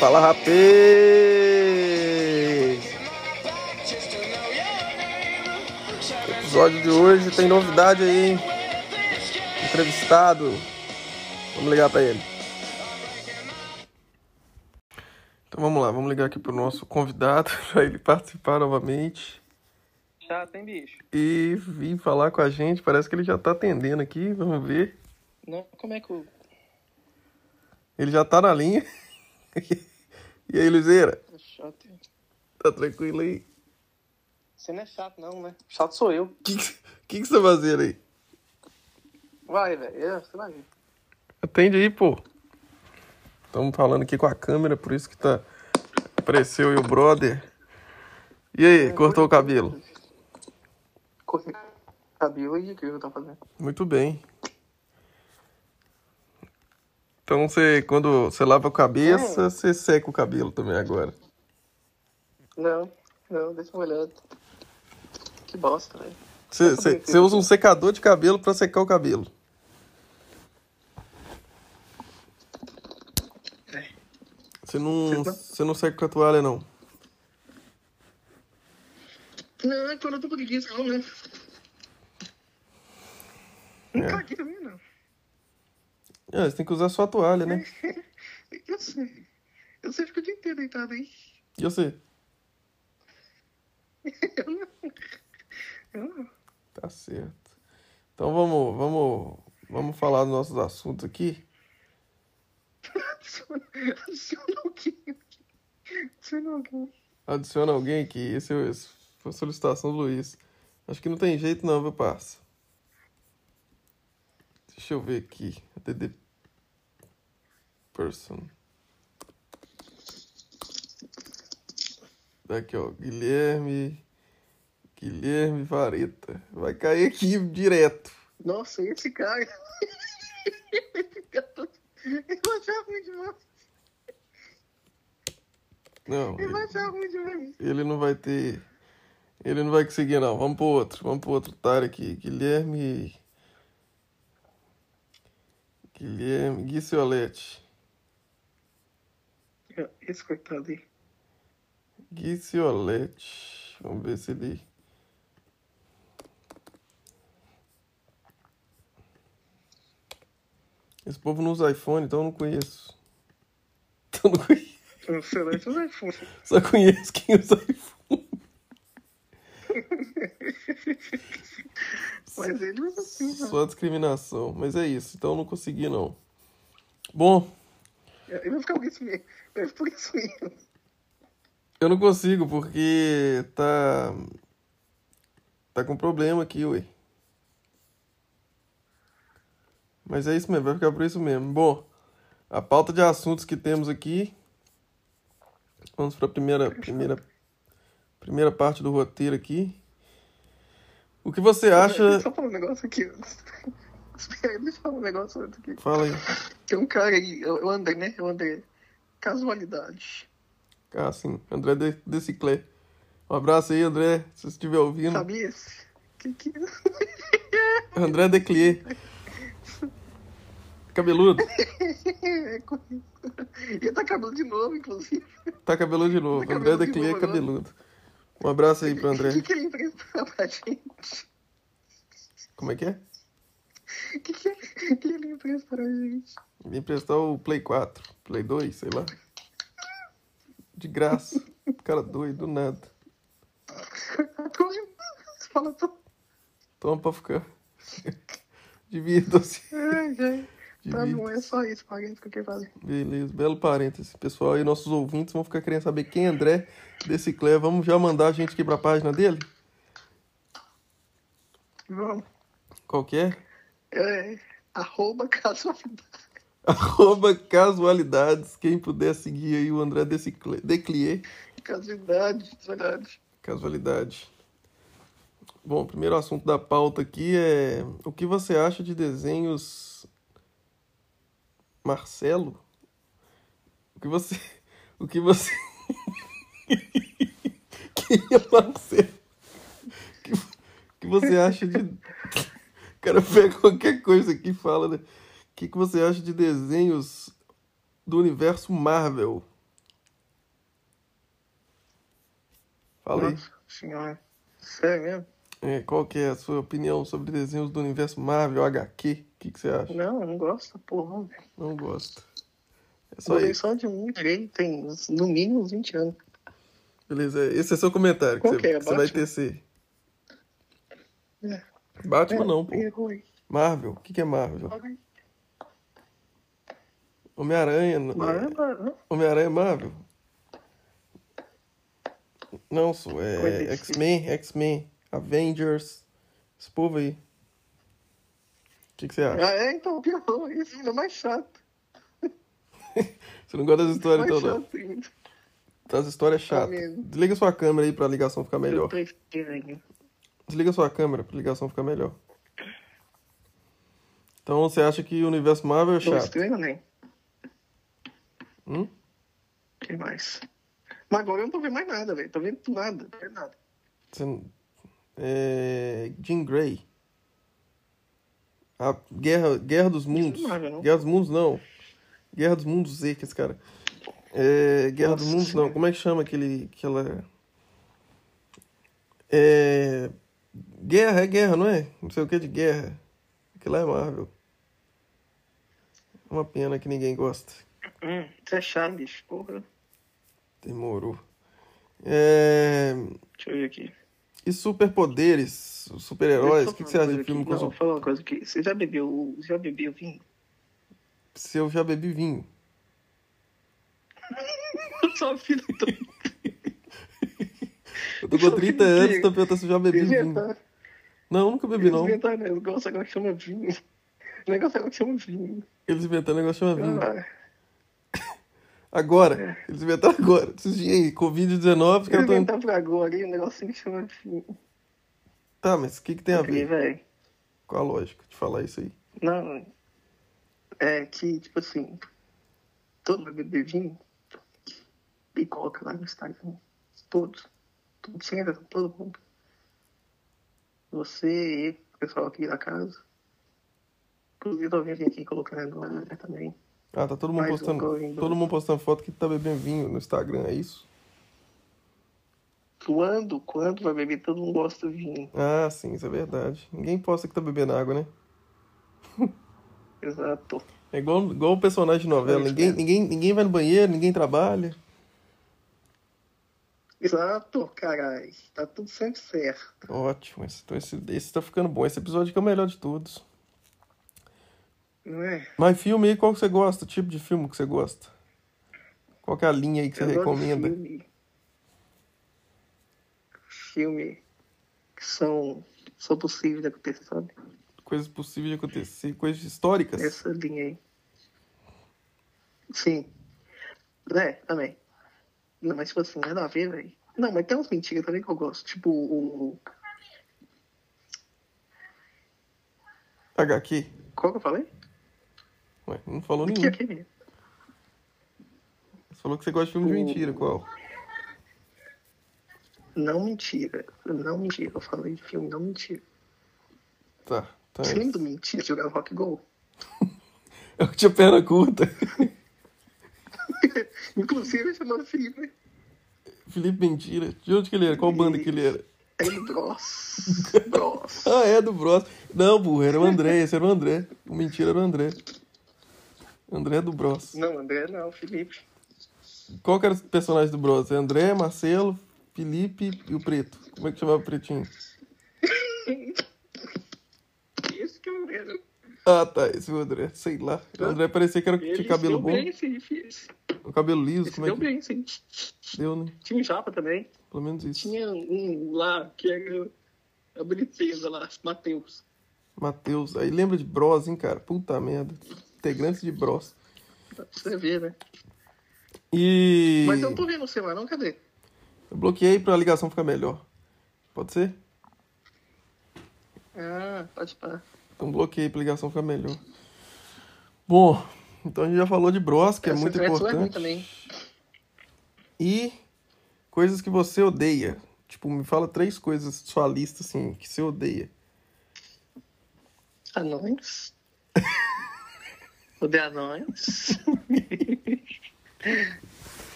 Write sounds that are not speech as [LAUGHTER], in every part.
Fala, rapaz! Episódio de hoje tem novidade aí, hein? Entrevistado. Vamos ligar pra ele. Então vamos lá, vamos ligar aqui pro nosso convidado [LAUGHS] para ele participar novamente Já tem bicho. e vir falar com a gente. Parece que ele já tá atendendo aqui, vamos ver. Não, como é que o. Ele já tá na linha. [LAUGHS] E aí, Luizeira? É chato. Tá tranquilo aí? Você não é chato, não, né? Chato sou eu. O que, que, que você tá fazendo aí? Vai, velho. É, Você vai ver. Atende aí, pô. Estamos falando aqui com a câmera, por isso que tá. Apareceu aí o brother. E aí, cortou o cabelo? Cortei cabelo e o que eu tô fazendo? Muito bem. Então você, quando você lava a cabeça, você seca o cabelo também agora. Não, não, deixa uma olhada. Que bosta, velho. Você, usa um secador de cabelo pra secar o cabelo. Você não, você não seca com a toalha, não. Não, é quando eu tô com preguiça, não, né? Não É. tá aqui também, não. Ah, você tem que usar só a toalha, né? [LAUGHS] Eu sei. Eu sei ficar o dia inteiro deitado aí. E você? [LAUGHS] Eu não. Eu não. Tá certo. Então vamos, vamos, vamos falar dos nossos assuntos aqui. Adiciona adiciona alguém. Adiciona alguém. Adiciona alguém aqui. Esse, é- esse foi a solicitação do Luiz. Acho que não tem jeito não, viu, parça? Deixa eu ver aqui. DD Person. Daqui, ó. Guilherme. Guilherme Vareta. Vai cair aqui direto. Nossa, esse. Ele vai achar ruim demais. Não, Ele vai achar ruim demais. ele não vai ter. Ele não vai conseguir, não. Vamos pro outro. Vamos pro outro otário aqui. Guilherme. Guilherme Guicioletti. Esse coitado aí. Guicioletti. Vamos ver se ele. Esse povo não usa iPhone, então eu não conheço. [LAUGHS] Então eu não conheço. Celeste não é fofo. Só conheço quem usa iPhone. [LAUGHS] Mas ele usa assim, né? Só discriminação. Mas é isso, então eu não consegui, não. Bom, Ele vai ficar por isso mesmo. Por isso mesmo. eu não consigo porque tá. Tá com problema aqui, ué. Mas é isso mesmo, vai ficar por isso mesmo. Bom, a pauta de assuntos que temos aqui. Vamos para a primeira, primeira, primeira parte do roteiro aqui. O que você acha. Deixa eu falar um negócio aqui. Espera [LAUGHS] aí, deixa eu falar um negócio aqui. Fala aí. Tem um cara aí, eu André, né? Eu André. Casualidade. Ah, sim. André de Deciclé. Um abraço aí, André, se você estiver ouvindo. Sabe esse? Que que... [LAUGHS] André Declier. Cabeludo. [LAUGHS] É. Ele tá cabelo de novo, inclusive. Tá cabeludo de novo. Tá André cabeludo de Declier novo, cabeludo. Um abraço aí pro O André. que, [LAUGHS] que ele emprestou pra gente? Como é que é? O que, que, que ele emprestou pra gente? Me emprestar o Play 4, Play 2, sei lá. De graça. Cara doido, do nada. [LAUGHS] Fala. Toma pra ficar. [LAUGHS] Divirta-se. Ai, ai. Tá bom, é só isso, parente, que eu queria fazer. Beleza, belo parêntese. Pessoal aí, nossos ouvintes vão ficar querendo saber quem é André Deciclé. Vamos já mandar a gente aqui pra página dele? Vamos. Qual que é? É, arroba casualidade. [LAUGHS] Arroba casualidades. Quem puder seguir aí o André Declier. Casualidade, verdade. Casualidade. Bom, o primeiro assunto da pauta aqui é o que você acha de desenhos Marcelo, o que você. O que você. [LAUGHS] Quem é o Marcelo? O que, que você acha de. O cara pega qualquer coisa aqui e fala, né? O que, que você acha de desenhos do universo Marvel? Fala aí. Nossa senhora. Sério mesmo? É, qual que é a sua opinião sobre desenhos do universo Marvel, HQ? O que, que você acha? Não, eu não gosto, porra, não, velho. Não gosta. É só isso. só de um trem, tem no mínimo uns 20 anos. Beleza, esse é seu comentário que você, que é? que você vai tecer. É. Batman não, pô. É. Marvel. O que, que é Marvel? Homem-Aranha. não- Caramba, Homem-Aranha é Marvel? Não, sou. É X-Men, X-Men, Avengers. Esse povo aí. O que, que você acha? Ah, é, então, pior, isso ainda é mais chato. [LAUGHS] Você não gosta das histórias, mais então, não? chato ainda. Das histórias chatas. mesmo. Desliga sua câmera aí pra ligação ficar melhor. Desliga sua câmera pra ligação ficar melhor. Então você acha que o universo Marvel é chato? Estranho, nem. Hum? O que mais? Mas agora eu não tô vendo mais nada, velho. Tô vendo nada, não tô vendo nada. Você não- É... Jean Grey. A Guerra, Guerra dos Mundos. É Marvel, não? Guerra dos Mundos não. Guerra dos Mundos Z, que esse cara. É... Guerra dos Nossa Mundos não. Como é que chama aquele. Aquela. É. Guerra, é guerra, não é? Não sei o que de guerra. Aquilo lá é Marvel. Uma pena que ninguém gosta. Hum, isso é bicho. Porra. Demorou. É... Deixa eu ver aqui. E superpoderes? Super-heróis? O que, eu que você acha de filme aqui. com Não, falar uma coisa. Você já bebeu, já bebeu vinho? Se eu já bebi vinho. [LAUGHS] Só filho do... Eu tô com Só 30 vinho. anos, tô perguntando se eu já bebi vinho. Inventar. Não, nunca bebi, não. Inventar né? negócio agora que chama vinho. O negócio agora que chama vinho. Eles inventaram um negócio que chama vinho. Ah, Agora. Eles inventaram agora. Esses dias aí, Covid-19, os caras tão... inventar pra agora aí, um negocinho que chama vinho. Tá, mas o que, que tem a ver? velho. Qual a lógica de falar isso aí? Não, é que, tipo assim, todo vinho e coloca lá no Instagram. Todos. Todos, sem exceção, todo mundo. Você, o pessoal aqui da casa. Inclusive, eu vim aqui colocando ar também. Ah, tá todo mundo Mais um postando. Going Todo mundo postando foto que tá bebendo vinho no Instagram, é isso? Quando, quando vai beber, todo mundo gosta de vinho. Ah, sim, isso é verdade. Ninguém posta que tá bebendo água, né? [LAUGHS] Exato. É igual, igual o personagem de novela. É Ninguém, mesmo. ninguém, ninguém vai no banheiro, ninguém trabalha. Exato, caralho. Tá tudo sempre certo. Ótimo. Esse, então esse, esse tá ficando bom. Esse episódio aqui é o melhor de todos. Não é? Mas filme aí, qual que você gosta? Tipo de filme que você gosta? Qual que é a linha aí que você Eu recomenda? Filme, filme que são, são possíveis de acontecer, sabe? Coisas possíveis de acontecer, coisas históricas. Essa linha aí. Sim. É, também. Não, mas tipo assim, nada a ver, velho. Não, mas tem uns mentiras também que eu gosto. Tipo o. HQ. Qual que eu falei? Ué, não falou Que nenhum. é? Você falou que você gosta de filme de O- mentira, qual? Não mentira. Não mentira. Eu falei de filme, não mentira. Tá. Tá. Você lembra do mentira jogar Rock Go? [LAUGHS] Eu que tinha perna curta. [LAUGHS] Inclusive, chamado Felipe. Felipe Mentira. De onde que ele era? Qual banda que ele era? É do Bros. [LAUGHS] Bros. Ah, é, do Bros. Não, burro, era o André. Esse era o André. O Mentira era o André. André do Bros. Não, André não, Felipe. Qual que era o personagem do Bros? É André, Marcelo, Felipe e o Preto. Como é que chamava o Pretinho? [LAUGHS] Esse que é o André. Ah, tá, esse é o André. Sei lá. O André parecia que era, tinha Ele cabelo deu bom. bem, sim. O cabelo liso, Esse como é deu que... bem, sim. Deu, né? Tinha um japa também. Pelo menos isso. Tinha um lá que era a boniteza lá, Matheus. Matheus. Aí lembra de Bros, hein, cara? Puta merda. Integrantes de Bros. Pra você ver, né? E... Mas eu não tô vendo o celular, não, cadê? Eu bloqueei pra ligação ficar melhor. Pode ser? Ah, pode parar. Então bloqueei pra ligação ficar melhor. Bom, então a gente já falou de Bros, que é Essa muito lá é ruim importante. também. E coisas que você odeia. Tipo, me fala três coisas sua lista, assim, que você odeia. Anões. Odeio anões.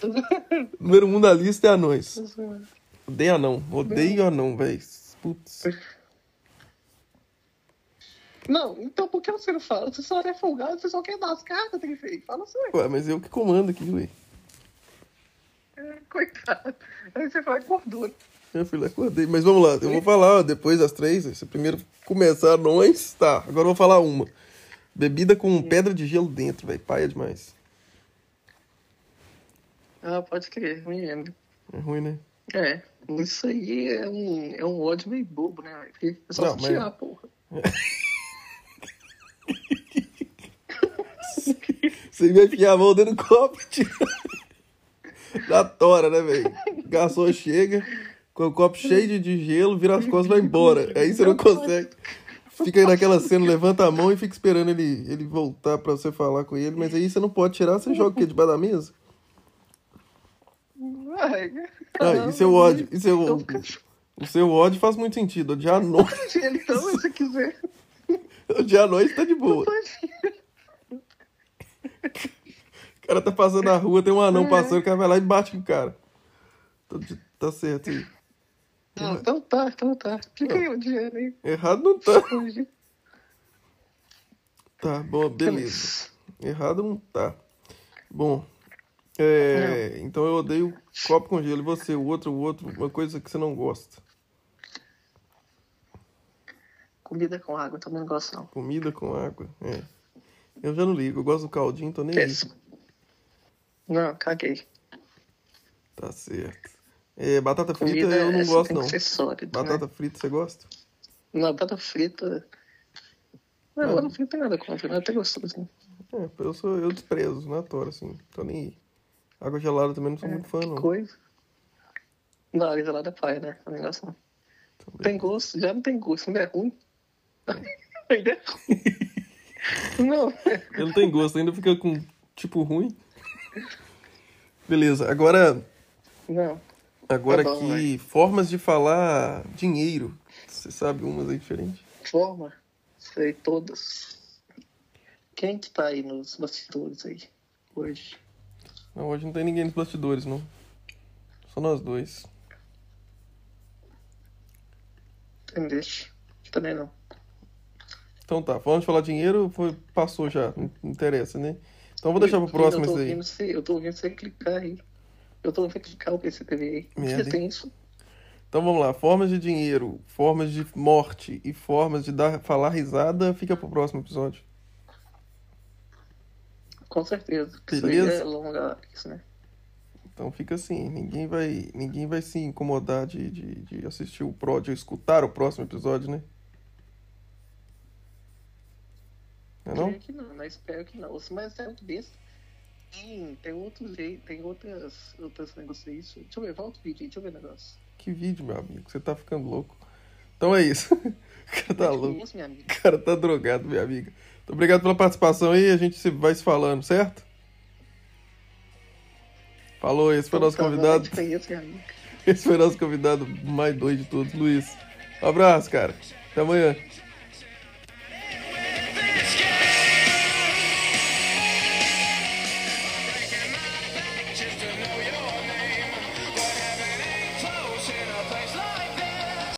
[LAUGHS] Número um da lista é anões. [LAUGHS] Odeio anão. Odeio anão, velho. Putz. Não, então por que você não fala? Você só é folgado, você só quer dar as cartas, tem feito. Fala assim. Ué, mas eu que comando aqui, ué. É, coitado. Aí você fala gordura. Meu filho, acordei. Mas vamos lá, eu vou falar ó, depois das três. Se primeiro começar anões, tá. Agora eu vou falar uma. Bebida com pedra de gelo dentro, velho. Paia demais. Ah, pode crer, me lembro. É ruim, né? É, isso aí é um, é um ódio meio bobo, né? Porque é só Não, se tirar, mas- porra. [LAUGHS] Você vai enfiar a mão dentro do copo e tirar. Da tora, né, velho? Garçom chega com o copo cheio de, de gelo, vira as costas e vai embora. Aí você não consegue. Fica aí naquela cena, levanta a mão e fica esperando ele, ele voltar pra você falar com ele. Mas aí você não pode tirar, você joga o quê? Debaixo da mesa? Ai, Ah, e seu ódio? E seu, fica o seu ódio faz muito sentido. Odiar anões, gelo, então, se você quiser. odiar anões tá de boa. O cara tá passando na rua, tem um anão passando, o cara vai lá e bate com o cara. Tá, tá certo aí. Ah, então tá, então tá. Fica aí o dinheiro aí. Errado não tá. Tá, bom, beleza. Errado não tá. Bom, é, então eu odeio copo com gelo. E você, o outro, o outro, uma coisa que você não gosta. Comida com água, também não gosto não. Comida com água. É. Eu já não ligo, eu gosto do caldinho, tô nem aí. Péssimo. Não, caguei. Tá certo. É, batata frita Comida eu não é- gosto, não. ser sólida, Batata né? frita você gosta? Não, batata frita... Não, batata frita não tem nada contra, não é até gostoso. né? É, eu sou eu desprezo na tora, assim. Tô nem aí. Água gelada também não sou muito fã, não. coisa. Não, a gelada é pai, né? Também gosto não. Então, Tem gosto, já não tem gosto, ainda é ruim. [LAUGHS] ainda é ruim. [LAUGHS] Não, Ele não tem gosto, ainda fica com tipo ruim. [LAUGHS] Beleza, agora não. Agora Tá bom, aqui formas de falar dinheiro. Você sabe umas aí diferentes? Forma, sei todas. Quem que tá aí nos bastidores aí hoje? Não, hoje não tem ninguém nos bastidores, não. Só nós dois. Entendeste? Também não. Então tá, falando de falar dinheiro, foi, passou já, não interessa, né? Então vou deixar pro próximo eu tô isso aí. você, eu tô ouvindo você clicar aí. Eu tô ouvindo clicar o PCTV aí. Merda, Você tem isso? Então vamos lá, formas de dinheiro, formas de morte e formas de dar, falar risada, fica pro próximo episódio. Com certeza. porque Isso aí Beleza. é longa, isso, né? Então fica assim, ninguém vai, ninguém vai se incomodar de, de, de assistir o pro, de escutar o próximo episódio, né? Não é não? Creio que não, mas espero que não. Mas é muito besta. Tem, tem outro jeito, tem outras, outras negócios. Deixa eu ver, volta o vídeo aí, deixa eu ver o negócio. Que vídeo, meu amigo, você tá ficando louco. Então é isso. [LAUGHS] O cara tá Que louco. isso? O cara tá drogado, minha amiga. Então, obrigado pela participação aí, a gente vai se falando, certo? Falou, esse foi nosso Então, tá, convidado. Esse foi nosso convidado mais doido de todos, Luiz. Um abraço, cara. Até amanhã.